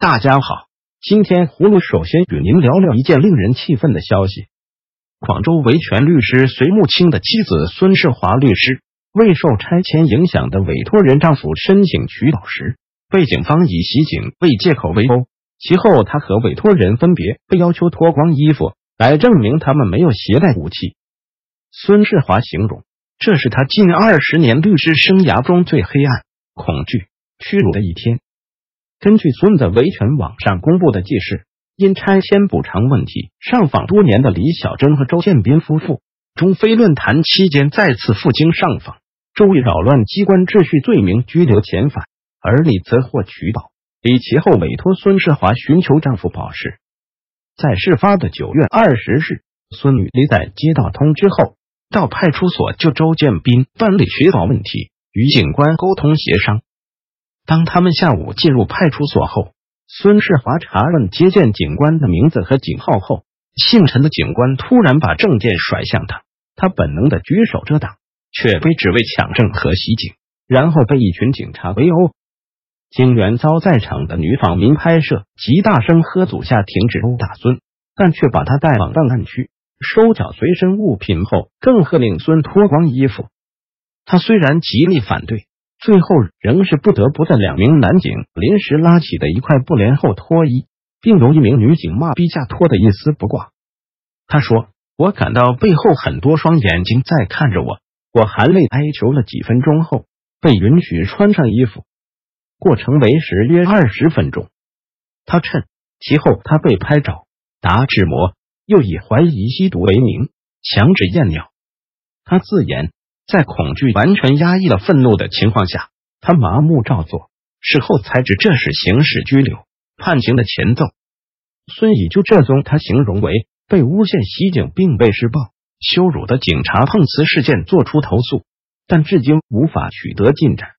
大家好，今天葫芦首先与您聊聊一件令人气愤的消息：广州维权律师隋木青的妻子孙世华律师为受拆迁影响的委托人丈夫申请取保时，被警方以袭警为借口围殴。其后，他和委托人分别被要求脱光衣服来证明他们没有携带武器。孙世华形容这是他近二十年律师生涯中最黑暗、恐惧、屈辱的一天。根据孙子维权网上公布的记事，因拆迁补偿问题上访多年的李小珍和周建斌夫妇，中非论坛期间再次赴京上访，周以扰乱机关秩序罪名拘留遣返，而李则获取保。李其后委托孙世华寻求丈夫保释。在事发的九月二十日，孙女李在接到通知后，到派出所就周建斌办理取保问题，与警官沟通协商。当他们下午进入派出所后，孙世华查问接见警官的名字和警号后，姓陈的警官突然把证件甩向他，他本能的举手遮挡，却被指为抢证和袭警，然后被一群警察围殴。警员遭在场的女访民拍摄，极大声喝阻下停止殴打孙，但却把他带往档案区收缴随身物品后，更喝令孙脱光衣服。他虽然极力反对。最后仍是不得不在两名男警临时拉起的一块布帘后脱衣，并由一名女警骂逼下脱的一丝不挂。他说：“我感到背后很多双眼睛在看着我，我含泪哀求了几分钟后，被允许穿上衣服。过程为时约二十分钟。他称其后他被拍照、打纸模，又以怀疑吸毒为名强制验尿。他自言。”在恐惧完全压抑了愤怒的情况下，他麻木照做。事后才知这是刑事拘留判刑的前奏。孙乙就这宗他形容为被诬陷袭警并被施暴、羞辱的警察碰瓷事件作出投诉，但至今无法取得进展。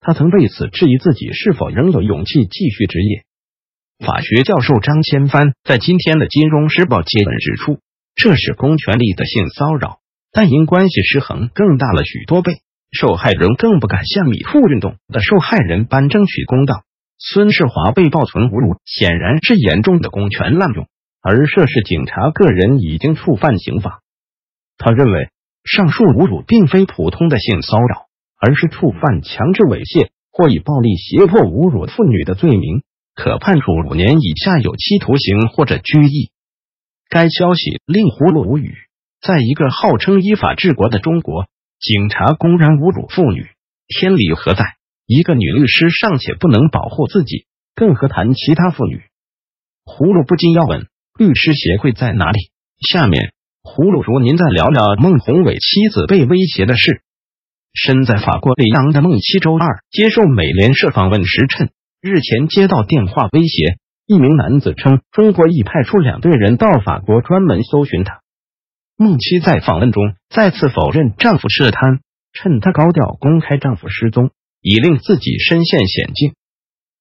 他曾为此质疑自己是否仍有勇气继续执业。法学教授张千帆在今天的《金融时报》接本指出，这是公权力的性骚扰。但因关系失衡更大了许多倍，受害人更不敢像米兔运动的受害人般争取公道。孙世华被暴存侮辱，显然是严重的公权滥用，而涉事警察个人已经触犯刑法。他认为，上述侮辱并非普通的性骚扰，而是触犯强制猥亵或以暴力胁迫侮辱妇女的罪名，可判处五年以下有期徒刑或者拘役。该消息令葫芦无语。在一个号称依法治国的中国，警察公然侮辱妇女，天理何在？一个女律师尚且不能保护自己，更何谈其他妇女？葫芦不禁要问：律师协会在哪里？下面，葫芦如您再聊聊孟宏伟妻子被威胁的事。身在法国里昂的孟七周二接受美联社访问时称，日前接到电话威胁，一名男子称中国已派出两队人到法国专门搜寻他。孟妻在访问中再次否认丈夫涉贪，趁她高调公开丈夫失踪，以令自己身陷险境。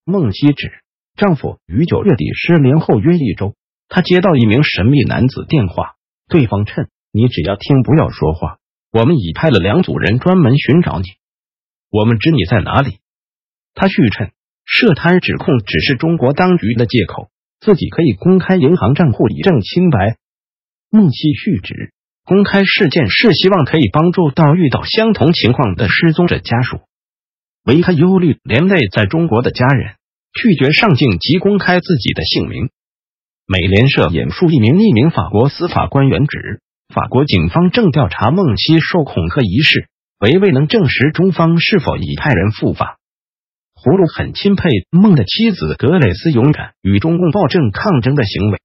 孟妻指丈夫于九月底失联后约一周，她接到一名神秘男子电话，对方称：“你只要听，不要说话。我们已派了两组人专门寻找你，我们知你在哪里。”他续称，涉贪指控只是中国当局的借口，自己可以公开银行账户以证清白。孟希续指，公开事件是希望可以帮助到遇到相同情况的失踪者家属，为他忧虑连累在中国的家人，拒绝上镜及公开自己的姓名。美联社引述一名匿名法国司法官员指，法国警方正调查孟希受恐吓一事，唯未能证实中方是否已派人赴法。葫芦很钦佩孟的妻子格蕾斯勇敢与中共暴政抗争的行为。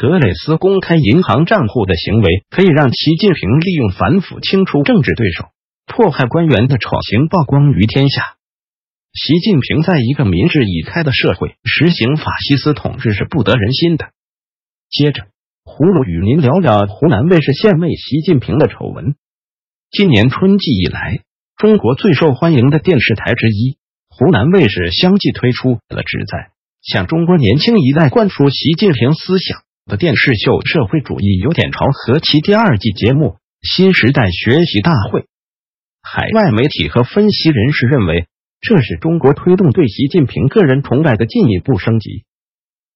格蕾斯公开银行账户的行为，可以让习近平利用反腐清除政治对手、迫害官员的丑行曝光于天下。习近平在一个民智已开的社会实行法西斯统治是不得人心的。接着，葫芦与您聊聊湖南卫视献媚习近平的丑闻。今年春季以来，中国最受欢迎的电视台之一湖南卫视相继推出了旨在向中国年轻一代灌输习近平思想。的电视秀《社会主义有点潮》和其第二季节目《新时代学习大会》，海外媒体和分析人士认为，这是中国推动对习近平个人崇拜的进一步升级。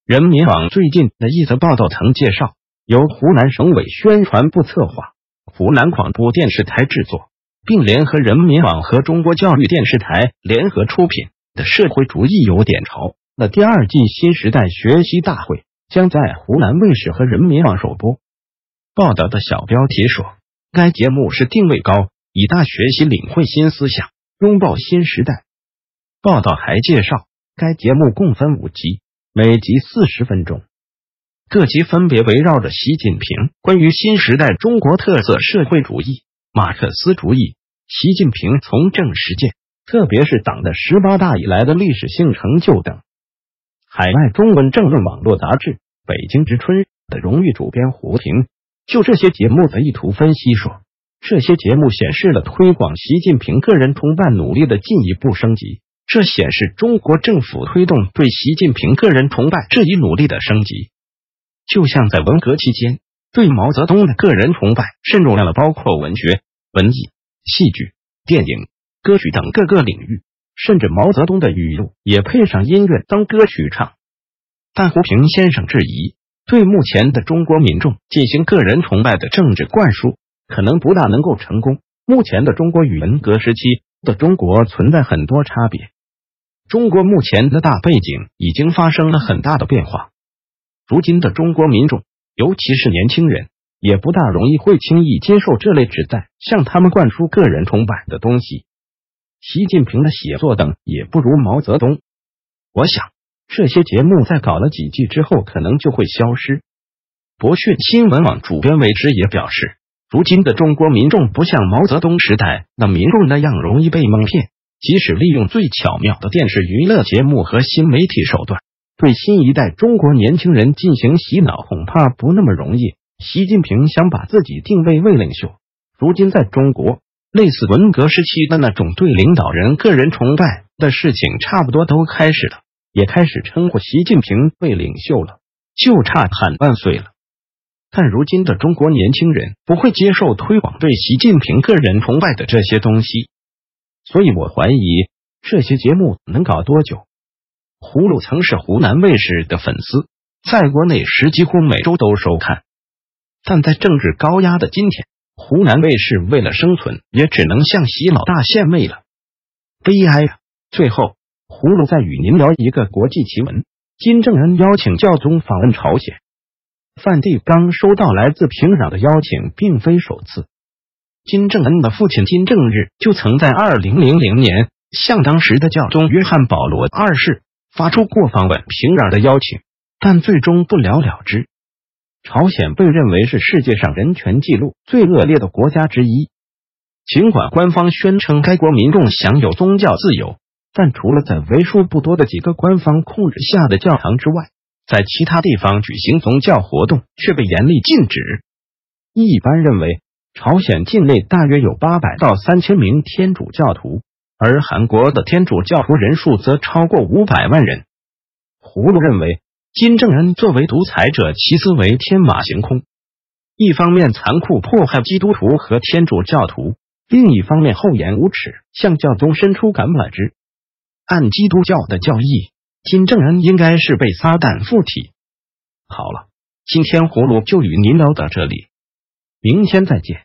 人民网最近的一则报道曾介绍，由湖南省委宣传部策划，湖南广播电视台制作，并联合人民网和中国教育电视台联合出品的《社会主义有点潮》的第二季新时代学习大会，将在湖南卫视和人民网首播。报道的小标题说，该节目是定位高，以大学习领会新思想，拥抱新时代。报道还介绍，该节目共分五集。每集四十分钟，各集分别围绕着习近平关于新时代中国特色社会主义、马克思主义、习近平从政实践，特别是党的十八大以来的历史性成就等。海外中文政论网络杂志《北京之春》的荣誉主编胡平就这些节目的意图分析说，这些节目显示了推广习近平个人崇拜努力的进一步升级。这显示中国政府推动对习近平个人崇拜这一努力的升级，就像在文革期间对毛泽东的个人崇拜渗入了包括文学、文艺、戏剧、电影、歌曲等各个领域，甚至毛泽东的语录也配上音乐当歌曲唱。但胡平先生质疑，对目前的中国民众进行个人崇拜的政治灌输，可能不大能够成功。目前的中国与文革时期的中国存在很多差别。中国目前的大背景已经发生了很大的变化。如今的中国民众，尤其是年轻人，也不大容易会轻易接受这类旨在向他们灌输个人崇拜的东西。习近平的写作等也不如毛泽东。我想，这些节目在搞了几季之后，可能就会消失。博讯新闻网主编韦之也表示，如今的中国民众不像毛泽东时代那民众那样容易被蒙骗。即使利用最巧妙的电视娱乐节目和新媒体手段，对新一代中国年轻人进行洗脑，恐怕不那么容易。习近平想把自己定位为领袖，如今在中国，类似文革时期的那种对领导人个人崇拜的事情，差不多都开始了，也开始称呼习近平为领袖了，就差喊万岁了。但如今的中国年轻人不会接受推广对习近平个人崇拜的这些东西。所以我怀疑这些节目能搞多久？葫芦曾是湖南卫视的粉丝，在国内时几乎每周都收看。但在政治高压的今天，湖南卫视为了生存，也只能向习老大献媚了。悲哀啊！最后，葫芦再与您聊一个国际奇闻：金正恩邀请教宗访问朝鲜。范蒂刚收到来自平壤的邀请，并非首次。金正恩的父亲金正日就曾在二零零零年向当时的教宗约翰保罗二世发出过访问平壤的邀请，但最终不了了之。朝鲜被认为是世界上人权记录最恶劣的国家之一，尽管官方宣称该国民众享有宗教自由，但除了在为数不多的几个官方控制下的教堂之外，在其他地方举行宗教活动却被严厉禁止。一般认为。朝鲜境内大约有八百到三千名天主教徒，而韩国的天主教徒人数则超过五百万人。葫芦认为，金正恩作为独裁者，其思维天马行空，一方面残酷迫害基督徒和天主教徒，另一方面厚颜无耻向教宗伸出橄榄枝。按基督教的教义，金正恩应该是被撒旦附体。好了，今天葫芦就与您聊到这里，明天再见。